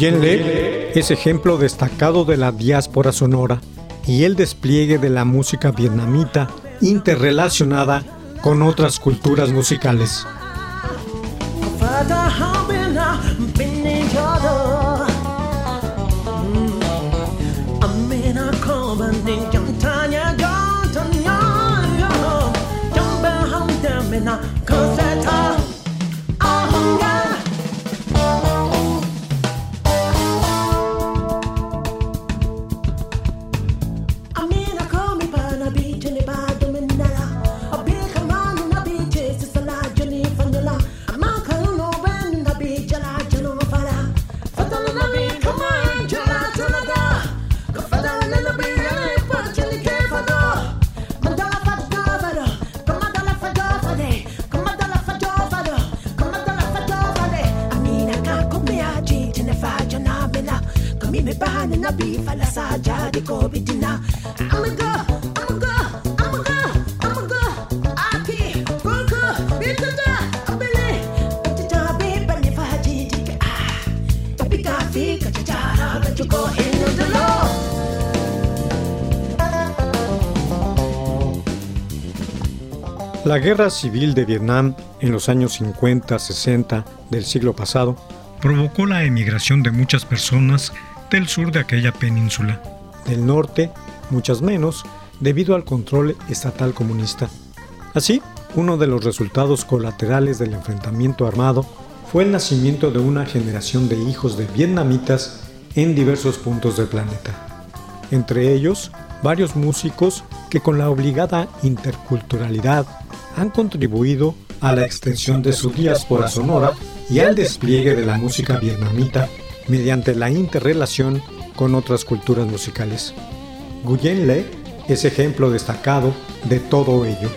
Guyen Le es ejemplo destacado de la diáspora sonora y el despliegue de la música vietnamita interrelacionada con otras culturas musicales. La guerra civil de Vietnam en los años 50-60 del siglo pasado provocó la emigración de muchas personas del sur de aquella península. Del norte, muchas menos, debido al control estatal comunista. Así, uno de los resultados colaterales del enfrentamiento armado fue el nacimiento de una generación de hijos de vietnamitas en diversos puntos del planeta. Entre ellos, varios músicos que con la obligada interculturalidad han contribuido a la extensión de su diáspora sonora y al despliegue de la música vietnamita mediante la interrelación con otras culturas musicales. Nguyen Le es ejemplo destacado de todo ello.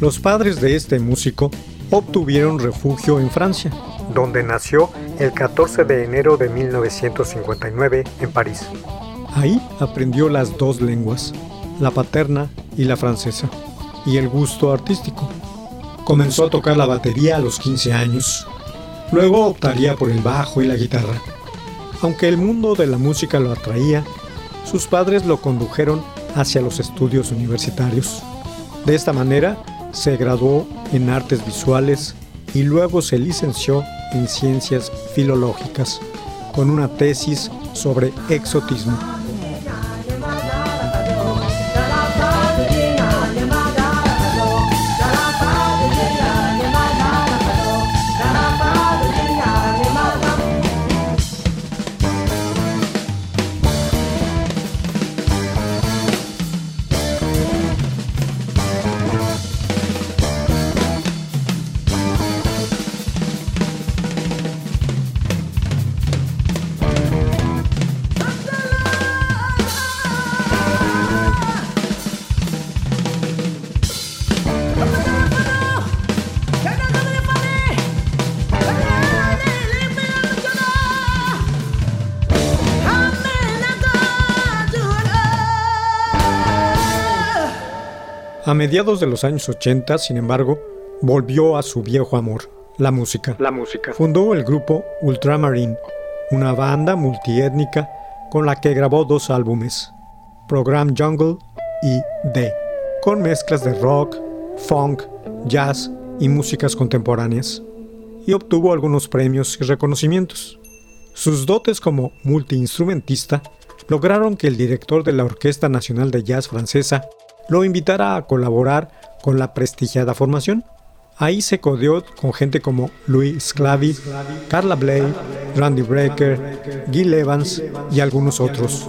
Los padres de este músico obtuvieron refugio en Francia, donde nació el 14 de enero de 1959 en París. Ahí aprendió las dos lenguas, la paterna y la francesa, y el gusto artístico. Comenzó a tocar la batería a los 15 años. Luego optaría por el bajo y la guitarra. Aunque el mundo de la música lo atraía, sus padres lo condujeron hacia los estudios universitarios. De esta manera, se graduó en artes visuales y luego se licenció en ciencias filológicas con una tesis sobre exotismo. A mediados de los años 80, sin embargo, volvió a su viejo amor, la música. La música. Fundó el grupo Ultramarine, una banda multiétnica con la que grabó dos álbumes, Program Jungle y The, con mezclas de rock, funk, jazz y músicas contemporáneas, y obtuvo algunos premios y reconocimientos. Sus dotes como multiinstrumentista lograron que el director de la Orquesta Nacional de Jazz francesa lo invitara a colaborar con la prestigiada formación. Ahí se codeó con gente como Louis Sclavi, Carla Bley, Randy Brecker, Gil Evans y algunos otros.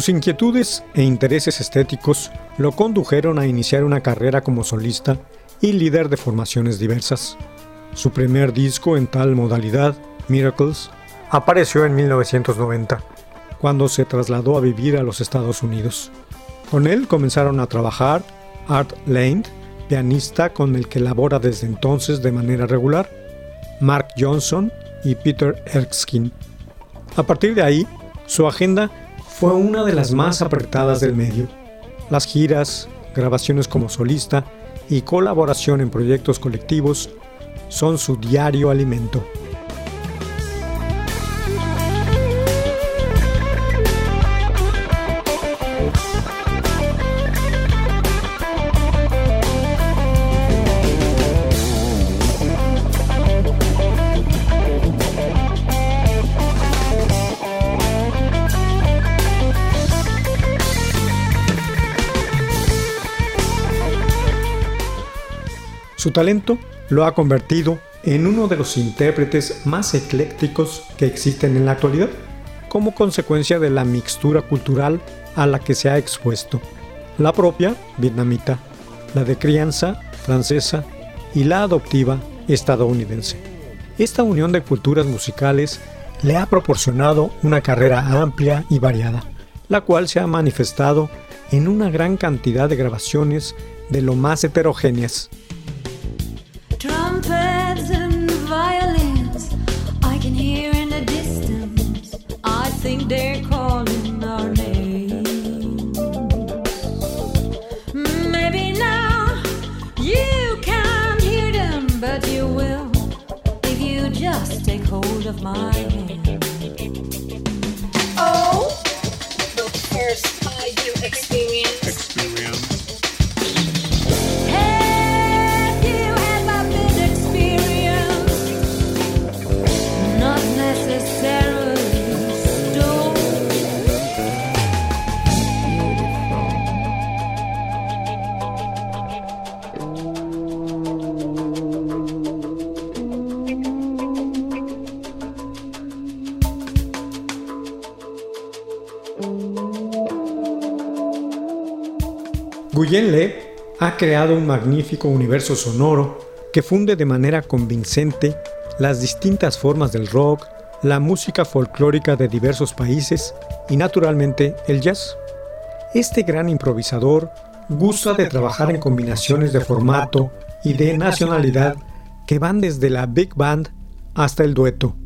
Sus inquietudes e intereses estéticos lo condujeron a iniciar una carrera como solista y líder de formaciones diversas. Su primer disco en tal modalidad, Miracles, apareció en 1990, cuando se trasladó a vivir a los Estados Unidos. Con él comenzaron a trabajar Art Lane, pianista con el que labora desde entonces de manera regular, Mark Johnson y Peter Erskine. A partir de ahí, su agenda fue una de las más apretadas del medio. Las giras, grabaciones como solista y colaboración en proyectos colectivos son su diario alimento. Su talento lo ha convertido en uno de los intérpretes más eclécticos que existen en la actualidad, como consecuencia de la mixtura cultural a la que se ha expuesto, la propia vietnamita, la de crianza francesa y la adoptiva estadounidense. Esta unión de culturas musicales le ha proporcionado una carrera amplia y variada, la cual se ha manifestado en una gran cantidad de grabaciones de lo más heterogéneas, Guyen Le ha creado un magnífico universo sonoro que funde de manera convincente las distintas formas del rock, la música folclórica de diversos países y naturalmente el jazz. Este gran improvisador gusta de trabajar en combinaciones de formato y de nacionalidad que van desde la big band hasta el dueto.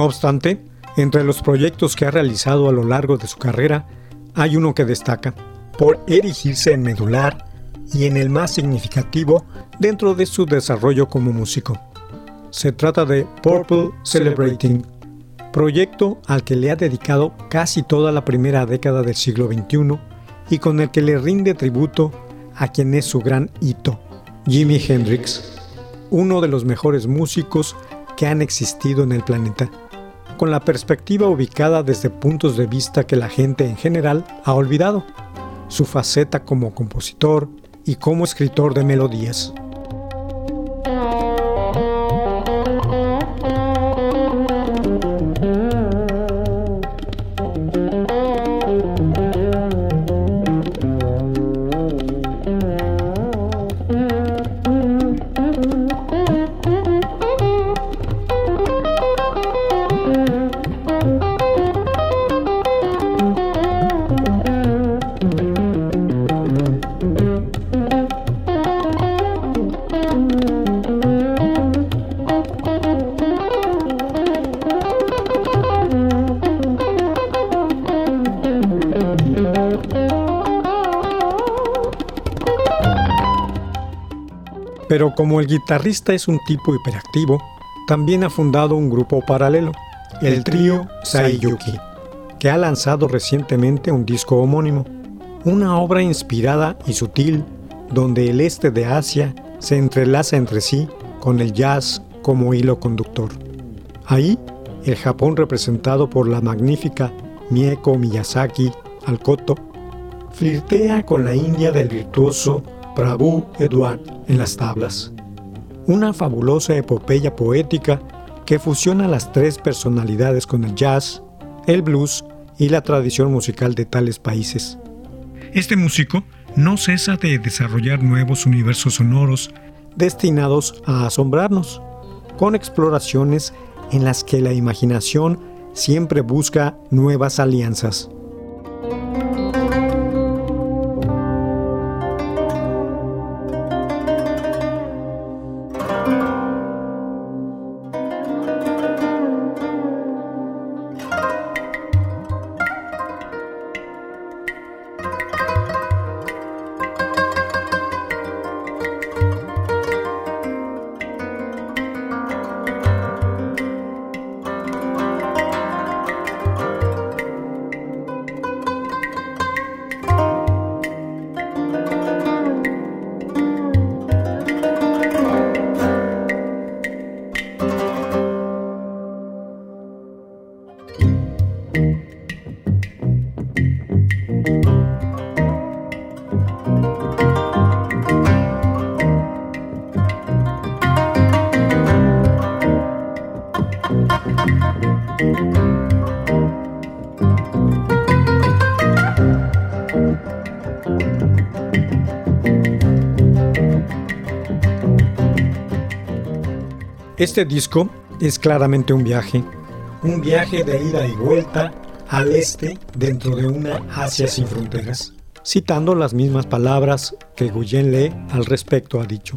No obstante, entre los proyectos que ha realizado a lo largo de su carrera, hay uno que destaca por erigirse en medular y en el más significativo dentro de su desarrollo como músico. Se trata de Purple Celebrating, proyecto al que le ha dedicado casi toda la primera década del siglo XXI y con el que le rinde tributo a quien es su gran hito, Jimi Hendrix, uno de los mejores músicos que han existido en el planeta, con la perspectiva ubicada desde puntos de vista que la gente en general ha olvidado, su faceta como compositor y como escritor de melodías. Como el guitarrista es un tipo hiperactivo, también ha fundado un grupo paralelo, el trío Saiyuki, que ha lanzado recientemente un disco homónimo, una obra inspirada y sutil donde el este de Asia se entrelaza entre sí con el jazz como hilo conductor. Ahí, el Japón representado por la magnífica Mieko Miyazaki al koto, flirtea con la India del virtuoso Prabhu Edward en las tablas. Una fabulosa epopeya poética que fusiona las tres personalidades con el jazz, el blues y la tradición musical de tales países. Este músico no cesa de desarrollar nuevos universos sonoros destinados a asombrarnos, con exploraciones en las que la imaginación siempre busca nuevas alianzas. Este disco es claramente un viaje, un viaje de ida y vuelta al este dentro de una Asia sin fronteras, citando las mismas palabras que Guyen Le al respecto ha dicho.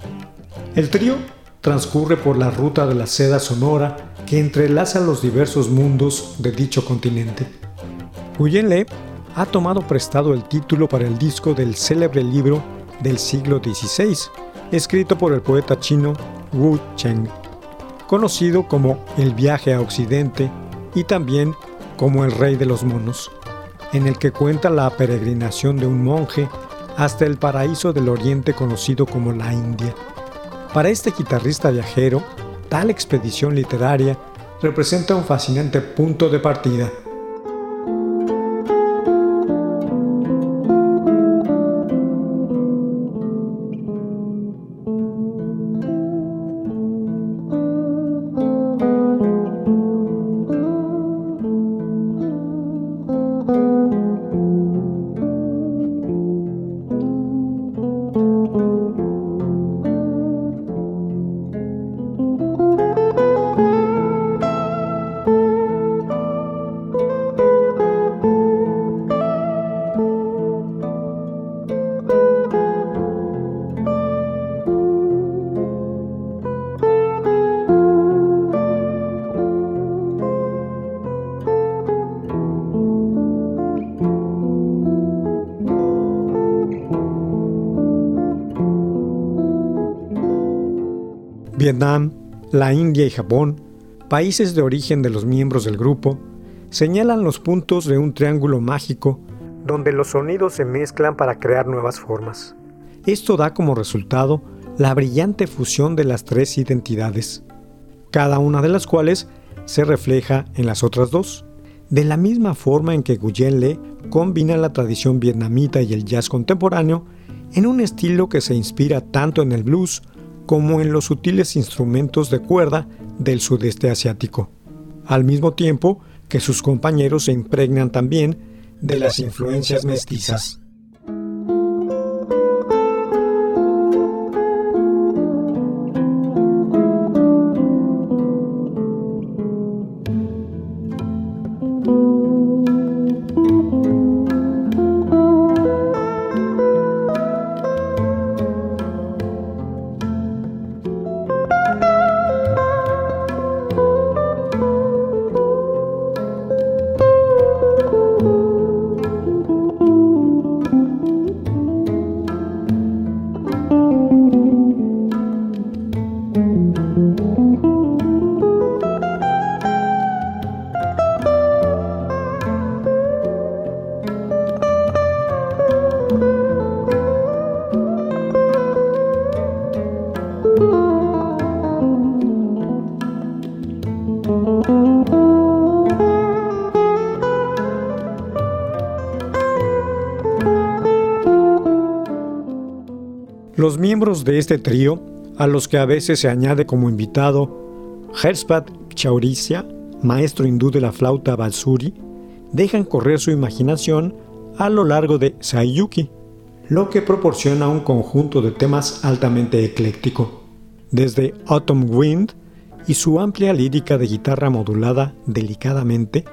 El trío transcurre por la ruta de la seda sonora que entrelaza los diversos mundos de dicho continente. Guyen Le ha tomado prestado el título para el disco del célebre libro del siglo XVI, escrito por el poeta chino Wu Cheng, conocido como El viaje a Occidente y también como El rey de los monos, en el que cuenta la peregrinación de un monje hasta el paraíso del oriente conocido como la India. Para este guitarrista viajero, tal expedición literaria representa un fascinante punto de partida La India y Japón, países de origen de los miembros del grupo, señalan los puntos de un triángulo mágico donde los sonidos se mezclan para crear nuevas formas. Esto da como resultado la brillante fusión de las tres identidades, cada una de las cuales se refleja en las otras dos, de la misma forma en que Guyen Le combina la tradición vietnamita y el jazz contemporáneo en un estilo que se inspira tanto en el blues como en los sutiles instrumentos de cuerda del sudeste asiático, al mismo tiempo que sus compañeros se impregnan también de las influencias mestizas. Los miembros de este trío, a los que a veces se añade como invitado Herspat Chauricia, maestro hindú de la flauta Balsuri, dejan correr su imaginación a lo largo de Sayuki, lo que proporciona un conjunto de temas altamente ecléctico, desde Autumn Wind y su amplia lírica de guitarra modulada delicadamente,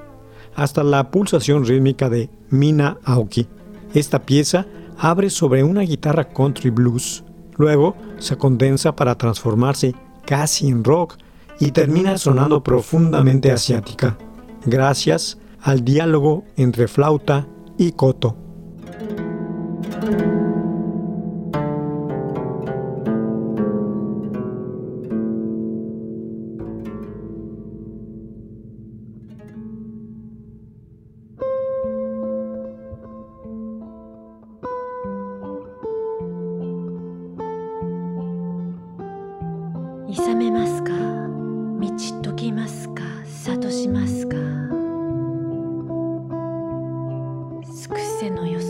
hasta la pulsación rítmica de Mina Aoki. Esta pieza abre sobre una guitarra country blues, luego se condensa para transformarse casi en rock y termina sonando profundamente asiática, gracias al diálogo entre flauta y coto. いさめますか？満ち解きますか？諭しますか？すくせのよそ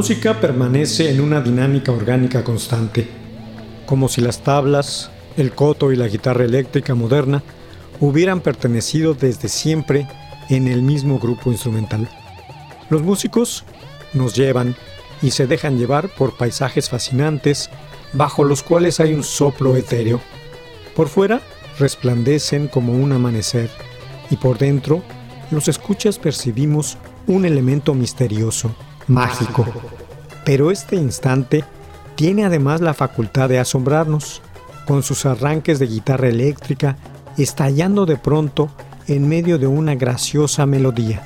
música permanece en una dinámica orgánica constante, como si las tablas, el coto y la guitarra eléctrica moderna hubieran pertenecido desde siempre en el mismo grupo instrumental. Los músicos nos llevan y se dejan llevar por paisajes fascinantes bajo los cuales hay un soplo etéreo. Por fuera resplandecen como un amanecer y por dentro los escuchas percibimos un elemento misterioso, mágico. Pero este instante tiene además la facultad de asombrarnos, con sus arranques de guitarra eléctrica estallando de pronto en medio de una graciosa melodía.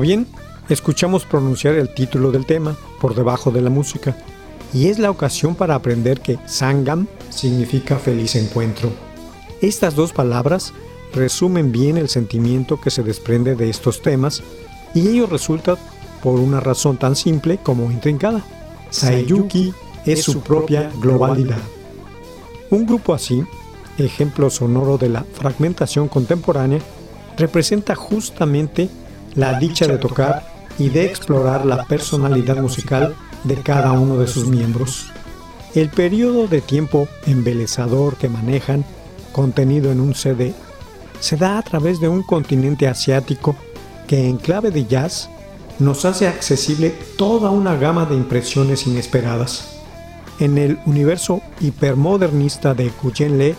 Bien, escuchamos pronunciar el título del tema por debajo de la música, y es la ocasión para aprender que Sangam significa feliz encuentro. Estas dos palabras resumen bien el sentimiento que se desprende de estos temas, y ello resulta por una razón tan simple como intrincada. Saiyuki es su propia globalidad. Un grupo así, ejemplo sonoro de la fragmentación contemporánea, representa justamente la dicha de tocar y de explorar la personalidad musical de cada uno de sus miembros. El periodo de tiempo embelezador que manejan, contenido en un CD, se da a través de un continente asiático que en clave de jazz nos hace accesible toda una gama de impresiones inesperadas. En el universo hipermodernista de Kujen Le,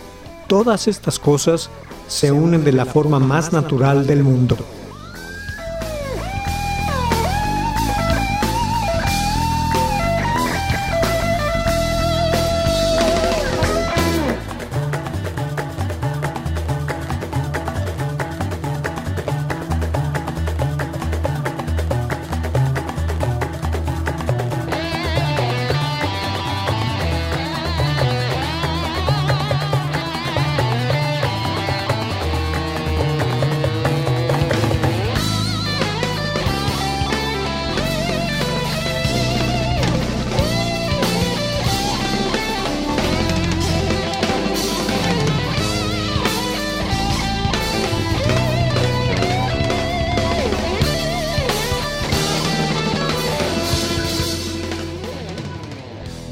todas estas cosas se unen de la forma más natural del mundo.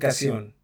Educación.